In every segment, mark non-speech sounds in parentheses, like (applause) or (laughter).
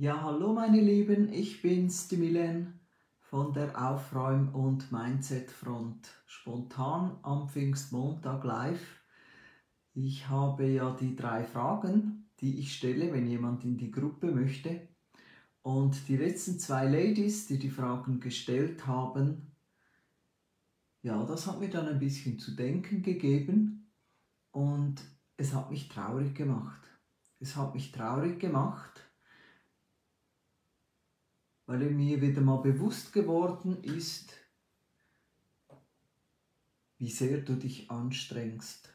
Ja, hallo meine Lieben, ich bin's, die Milen von der Aufräum- und Mindset-Front. Spontan am Pfingstmontag live. Ich habe ja die drei Fragen, die ich stelle, wenn jemand in die Gruppe möchte. Und die letzten zwei Ladies, die die Fragen gestellt haben, ja, das hat mir dann ein bisschen zu denken gegeben und es hat mich traurig gemacht. Es hat mich traurig gemacht, weil mir wieder mal bewusst geworden ist, wie sehr du dich anstrengst,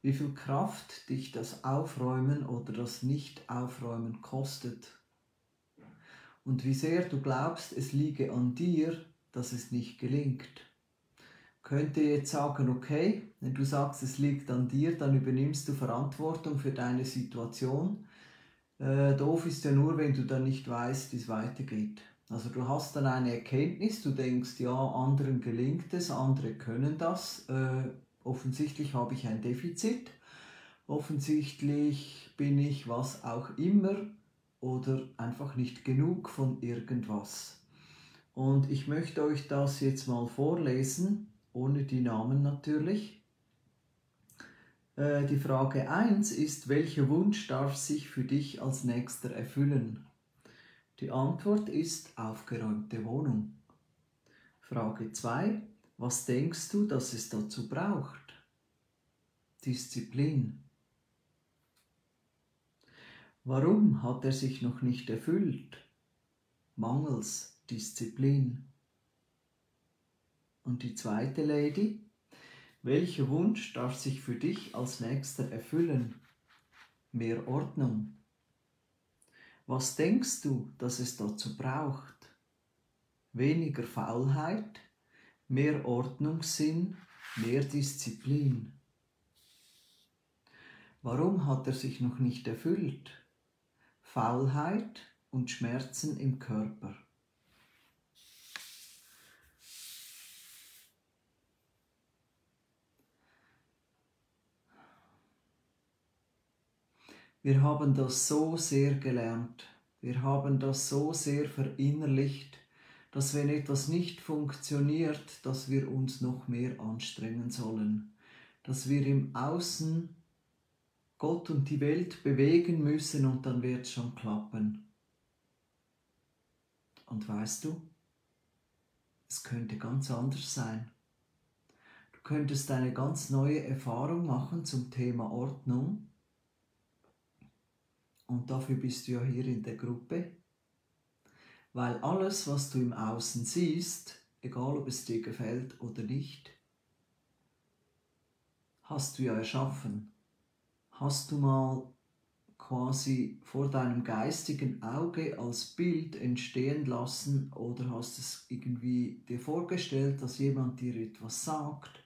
wie viel Kraft dich das Aufräumen oder das Nicht-Aufräumen kostet. Und wie sehr du glaubst, es liege an dir, dass es nicht gelingt. Könnte jetzt sagen, okay, wenn du sagst, es liegt an dir, dann übernimmst du Verantwortung für deine Situation äh, doof ist ja nur, wenn du dann nicht weißt, wie es weitergeht. Also du hast dann eine Erkenntnis, du denkst, ja, anderen gelingt es, andere können das. Äh, offensichtlich habe ich ein Defizit. Offensichtlich bin ich was auch immer oder einfach nicht genug von irgendwas. Und ich möchte euch das jetzt mal vorlesen, ohne die Namen natürlich. Äh, die Frage 1 ist, welcher Wunsch darf sich für dich als nächster erfüllen? Die Antwort ist aufgeräumte Wohnung. Frage 2, was denkst du, dass es dazu braucht? Disziplin. Warum hat er sich noch nicht erfüllt? Mangels Disziplin. Und die zweite Lady, welcher Wunsch darf sich für dich als nächster erfüllen? Mehr Ordnung. Was denkst du, dass es dazu braucht? Weniger Faulheit, mehr Ordnungssinn, mehr Disziplin. Warum hat er sich noch nicht erfüllt? Faulheit und Schmerzen im Körper. Wir haben das so sehr gelernt. Wir haben das so sehr verinnerlicht, dass wenn etwas nicht funktioniert, dass wir uns noch mehr anstrengen sollen. Dass wir im Außen Gott und die Welt bewegen müssen und dann wird es schon klappen. Und weißt du, es könnte ganz anders sein. Du könntest eine ganz neue Erfahrung machen zum Thema Ordnung und dafür bist du ja hier in der Gruppe. Weil alles, was du im Außen siehst, egal ob es dir gefällt oder nicht, hast du ja erschaffen. Hast du mal quasi vor deinem geistigen Auge als Bild entstehen lassen oder hast es irgendwie dir vorgestellt, dass jemand dir etwas sagt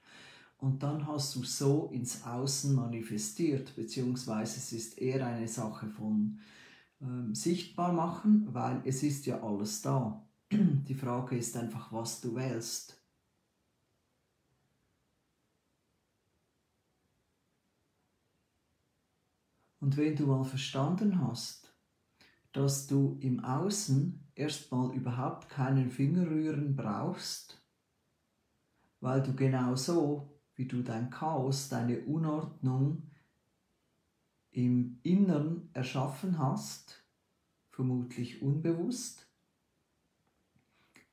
und dann hast du so ins Außen manifestiert, beziehungsweise es ist eher eine Sache von ähm, sichtbar machen, weil es ist ja alles da. (clears throat) Die Frage ist einfach, was du wählst. Und wenn du mal verstanden hast, dass du im Außen erstmal überhaupt keinen Fingerrühren brauchst, weil du genau so wie du dein Chaos, deine Unordnung im Innern erschaffen hast, vermutlich unbewusst.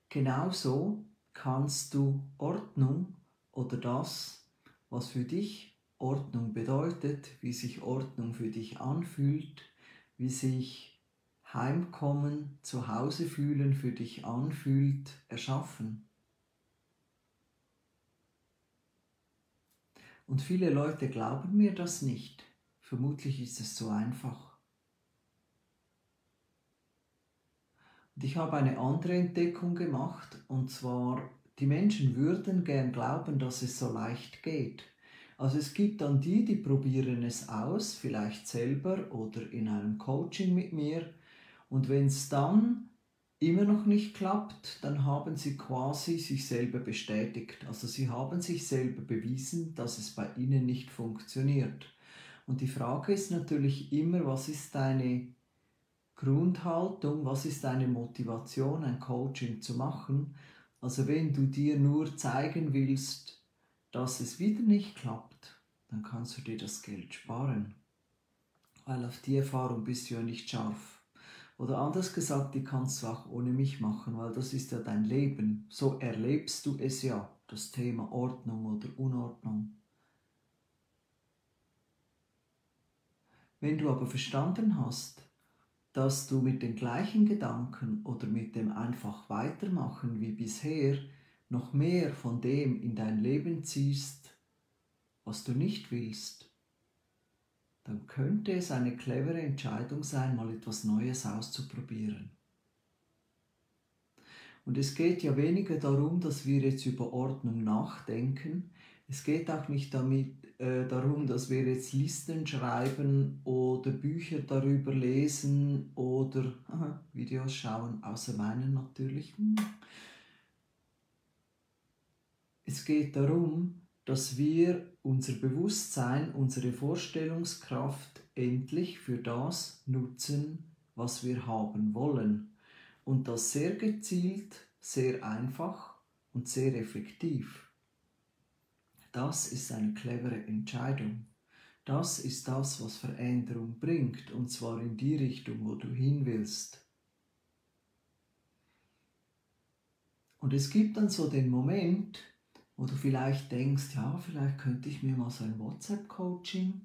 Genauso kannst du Ordnung oder das, was für dich Ordnung bedeutet, wie sich Ordnung für dich anfühlt, wie sich Heimkommen, zu Hause fühlen für dich anfühlt, erschaffen. Und viele Leute glauben mir das nicht. Vermutlich ist es so einfach. Und ich habe eine andere Entdeckung gemacht, und zwar, die Menschen würden gern glauben, dass es so leicht geht. Also es gibt dann die, die probieren es aus, vielleicht selber oder in einem Coaching mit mir. Und wenn es dann immer noch nicht klappt, dann haben sie quasi sich selber bestätigt. Also sie haben sich selber bewiesen, dass es bei ihnen nicht funktioniert. Und die Frage ist natürlich immer, was ist deine Grundhaltung, was ist deine Motivation, ein Coaching zu machen? Also wenn du dir nur zeigen willst, dass es wieder nicht klappt, dann kannst du dir das Geld sparen. Weil auf die Erfahrung bist du ja nicht scharf. Oder anders gesagt, die kannst du auch ohne mich machen, weil das ist ja dein Leben. So erlebst du es ja, das Thema Ordnung oder Unordnung. Wenn du aber verstanden hast, dass du mit den gleichen Gedanken oder mit dem einfach weitermachen wie bisher noch mehr von dem in dein Leben ziehst, was du nicht willst, dann könnte es eine clevere Entscheidung sein, mal etwas Neues auszuprobieren. Und es geht ja weniger darum, dass wir jetzt über Ordnung nachdenken. Es geht auch nicht damit, äh, darum, dass wir jetzt Listen schreiben oder Bücher darüber lesen oder aha, Videos schauen, außer meinen natürlich. Es geht darum, dass wir unser Bewusstsein, unsere Vorstellungskraft endlich für das nutzen, was wir haben wollen. Und das sehr gezielt, sehr einfach und sehr effektiv. Das ist eine clevere Entscheidung. Das ist das, was Veränderung bringt, und zwar in die Richtung, wo du hin willst. Und es gibt dann so den Moment, wo du vielleicht denkst, ja, vielleicht könnte ich mir mal so ein WhatsApp-Coaching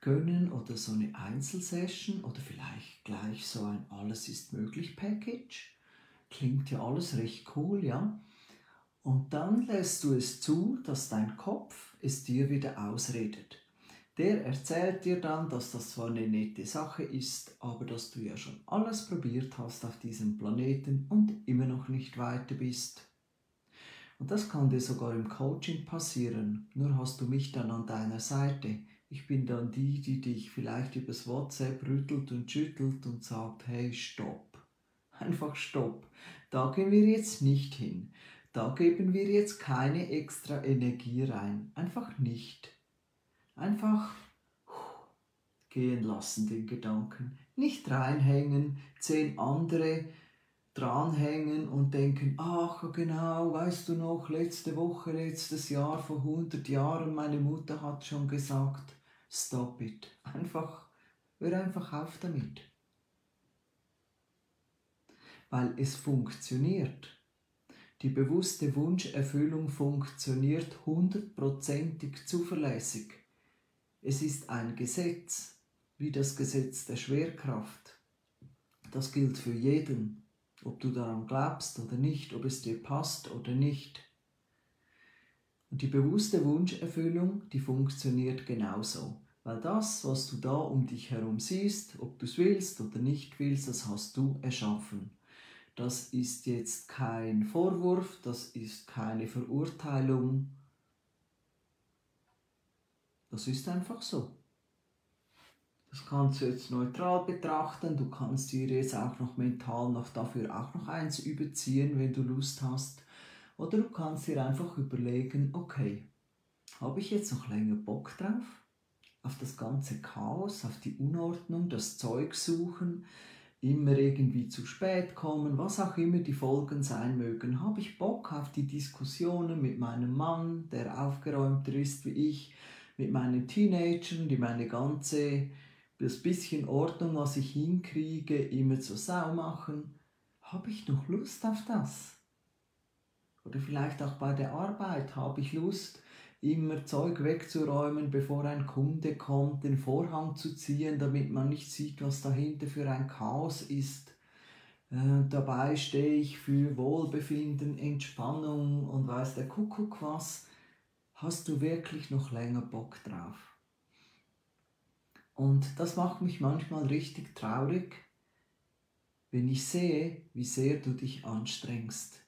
gönnen oder so eine Einzelsession oder vielleicht gleich so ein Alles ist möglich Package. Klingt ja alles recht cool, ja. Und dann lässt du es zu, dass dein Kopf es dir wieder ausredet. Der erzählt dir dann, dass das zwar eine nette Sache ist, aber dass du ja schon alles probiert hast auf diesem Planeten und immer noch nicht weiter bist. Und das kann dir sogar im Coaching passieren, nur hast du mich dann an deiner Seite. Ich bin dann die, die dich vielleicht übers WhatsApp rüttelt und schüttelt und sagt, hey, stopp. (laughs) Einfach stopp. Da gehen wir jetzt nicht hin. Da geben wir jetzt keine extra Energie rein. Einfach nicht. Einfach gehen lassen den Gedanken. Nicht reinhängen, zehn andere dranhängen und denken, ach genau, weißt du noch, letzte Woche, letztes Jahr, vor 100 Jahren, meine Mutter hat schon gesagt, stop it. Einfach, hör einfach auf damit. Weil es funktioniert. Die bewusste Wunscherfüllung funktioniert hundertprozentig zuverlässig. Es ist ein Gesetz, wie das Gesetz der Schwerkraft. Das gilt für jeden, ob du daran glaubst oder nicht, ob es dir passt oder nicht. Und die bewusste Wunscherfüllung, die funktioniert genauso. Weil das, was du da um dich herum siehst, ob du es willst oder nicht willst, das hast du erschaffen. Das ist jetzt kein Vorwurf, das ist keine Verurteilung. Das ist einfach so. Das kannst du jetzt neutral betrachten. Du kannst dir jetzt auch noch mental noch dafür auch noch eins überziehen, wenn du Lust hast. Oder du kannst dir einfach überlegen, okay, habe ich jetzt noch länger Bock drauf? Auf das ganze Chaos, auf die Unordnung, das Zeug suchen, immer irgendwie zu spät kommen, was auch immer die Folgen sein mögen, habe ich Bock auf die Diskussionen mit meinem Mann, der aufgeräumter ist wie ich, mit meinen Teenagern, die meine ganze, das bisschen Ordnung, was ich hinkriege, immer zur Sau machen. Habe ich noch Lust auf das? Oder vielleicht auch bei der Arbeit habe ich Lust, immer Zeug wegzuräumen, bevor ein Kunde kommt, den Vorhang zu ziehen, damit man nicht sieht, was dahinter für ein Chaos ist. Äh, dabei stehe ich für Wohlbefinden, Entspannung und weiß der Kuckuck was. Hast du wirklich noch länger Bock drauf? Und das macht mich manchmal richtig traurig, wenn ich sehe, wie sehr du dich anstrengst.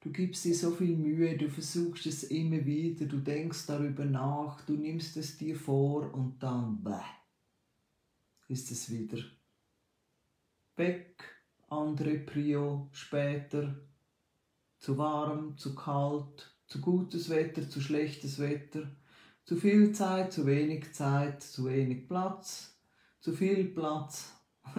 Du gibst dir so viel Mühe, du versuchst es immer wieder, du denkst darüber nach, du nimmst es dir vor und dann bäh, ist es wieder weg, andere Prio, später, zu warm, zu kalt, zu gutes Wetter, zu schlechtes Wetter, Zu viel Zeit, zu wenig Zeit, zu wenig Platz, zu viel Platz. (laughs)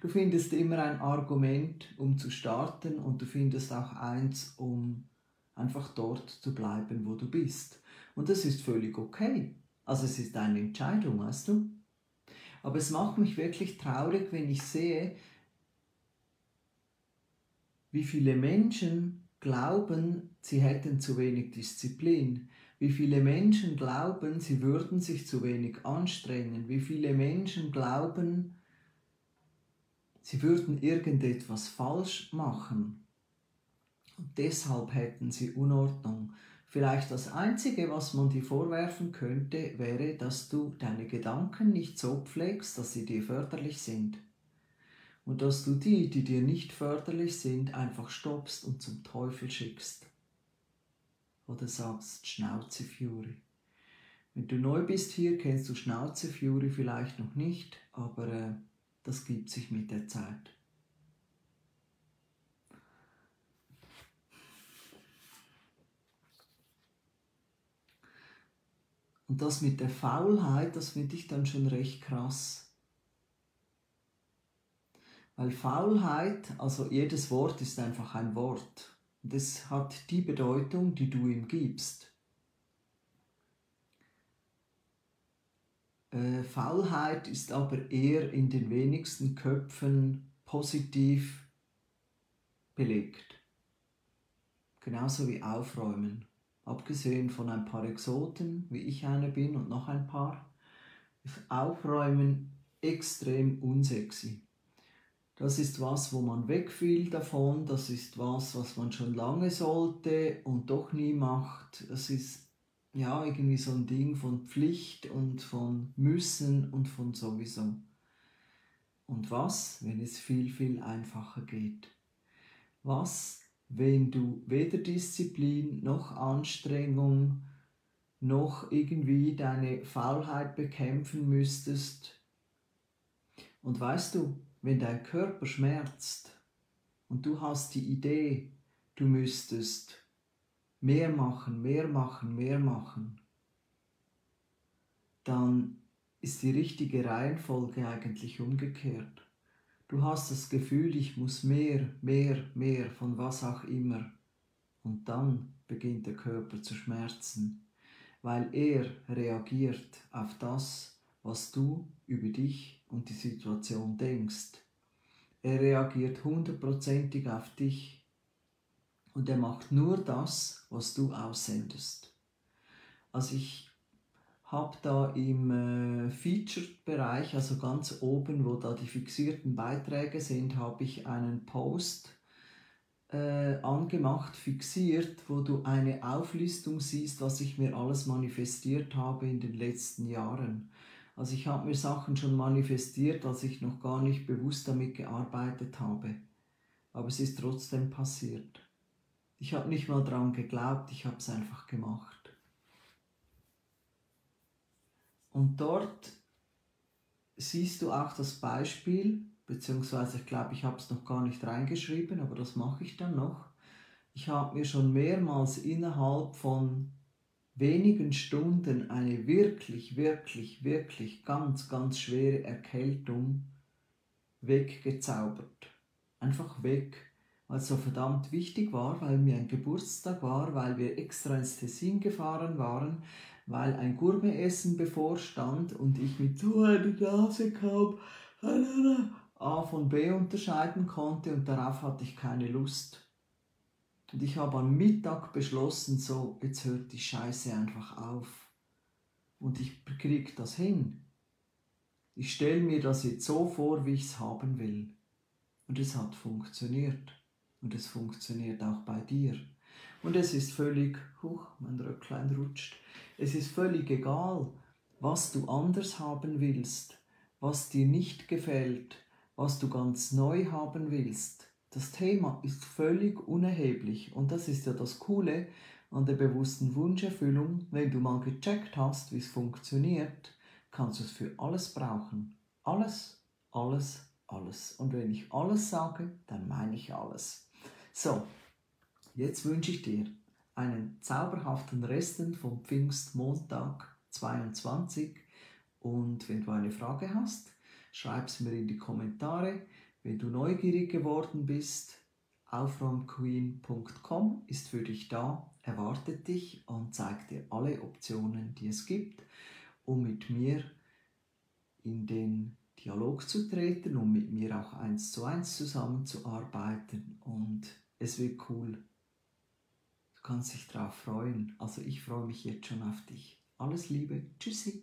Du findest immer ein Argument, um zu starten und du findest auch eins, um einfach dort zu bleiben, wo du bist. Und das ist völlig okay. Also es ist eine Entscheidung, weißt du? Aber es macht mich wirklich traurig, wenn ich sehe, wie viele Menschen glauben, sie hätten zu wenig Disziplin. Wie viele Menschen glauben, sie würden sich zu wenig anstrengen. Wie viele Menschen glauben, sie würden irgendetwas falsch machen. Und deshalb hätten sie Unordnung. Vielleicht das Einzige, was man dir vorwerfen könnte, wäre, dass du deine Gedanken nicht so pflegst, dass sie dir förderlich sind. Und dass du die, die dir nicht förderlich sind, einfach stoppst und zum Teufel schickst. Oder sagst Schnauze Fury. Wenn du neu bist hier, kennst du Schnauze Fury vielleicht noch nicht, aber äh, das gibt sich mit der Zeit. Und das mit der Faulheit, das finde ich dann schon recht krass. Weil Faulheit, also jedes Wort ist einfach ein Wort. Und es hat die Bedeutung, die du ihm gibst. Äh, Faulheit ist aber eher in den wenigsten Köpfen positiv belegt. Genauso wie Aufräumen. Abgesehen von ein paar Exoten, wie ich einer bin und noch ein paar, ist Aufräumen extrem unsexy. Das ist was, wo man wegfiel davon, das ist was, was man schon lange sollte und doch nie macht. Das ist ja irgendwie so ein Ding von Pflicht und von müssen und von sowieso. Und was, wenn es viel, viel einfacher geht? Was, wenn du weder Disziplin noch Anstrengung noch irgendwie deine Faulheit bekämpfen müsstest. Und weißt du, wenn dein Körper schmerzt und du hast die Idee, du müsstest mehr machen, mehr machen, mehr machen, dann ist die richtige Reihenfolge eigentlich umgekehrt. Du hast das Gefühl, ich muss mehr, mehr, mehr von was auch immer. Und dann beginnt der Körper zu schmerzen, weil er reagiert auf das, was du über dich und die Situation denkst. Er reagiert hundertprozentig auf dich und er macht nur das, was du aussendest. Also ich habe da im äh, Featured-Bereich, also ganz oben, wo da die fixierten Beiträge sind, habe ich einen Post äh, angemacht, fixiert, wo du eine Auflistung siehst, was ich mir alles manifestiert habe in den letzten Jahren. Also ich habe mir Sachen schon manifestiert, als ich noch gar nicht bewusst damit gearbeitet habe. Aber es ist trotzdem passiert. Ich habe nicht mal daran geglaubt, ich habe es einfach gemacht. Und dort siehst du auch das Beispiel, beziehungsweise ich glaube, ich habe es noch gar nicht reingeschrieben, aber das mache ich dann noch. Ich habe mir schon mehrmals innerhalb von wenigen Stunden eine wirklich, wirklich, wirklich ganz, ganz schwere Erkältung weggezaubert. Einfach weg, weil es so verdammt wichtig war, weil mir ein Geburtstag war, weil wir extra ins Tessin gefahren waren, weil ein Gourmetessen bevorstand und ich mit so einer Nase kaum A von B unterscheiden konnte und darauf hatte ich keine Lust. Und ich habe am Mittag beschlossen, so, jetzt hört die Scheiße einfach auf. Und ich kriege das hin. Ich stelle mir das jetzt so vor, wie ich es haben will. Und es hat funktioniert. Und es funktioniert auch bei dir. Und es ist völlig, huch, mein Röcklein rutscht, es ist völlig egal, was du anders haben willst, was dir nicht gefällt, was du ganz neu haben willst. Das Thema ist völlig unerheblich und das ist ja das Coole an der bewussten Wunscherfüllung. Wenn du mal gecheckt hast, wie es funktioniert, kannst du es für alles brauchen. Alles, alles, alles. Und wenn ich alles sage, dann meine ich alles. So, jetzt wünsche ich dir einen zauberhaften Resten vom Pfingstmontag 22. Und wenn du eine Frage hast, schreib es mir in die Kommentare. Wenn du neugierig geworden bist, aufräumqueen.com ist für dich da, erwartet dich und zeigt dir alle Optionen, die es gibt, um mit mir in den Dialog zu treten, um mit mir auch eins zu eins zusammenzuarbeiten. Und es wird cool. Du kannst dich darauf freuen. Also ich freue mich jetzt schon auf dich. Alles Liebe. Tschüssi.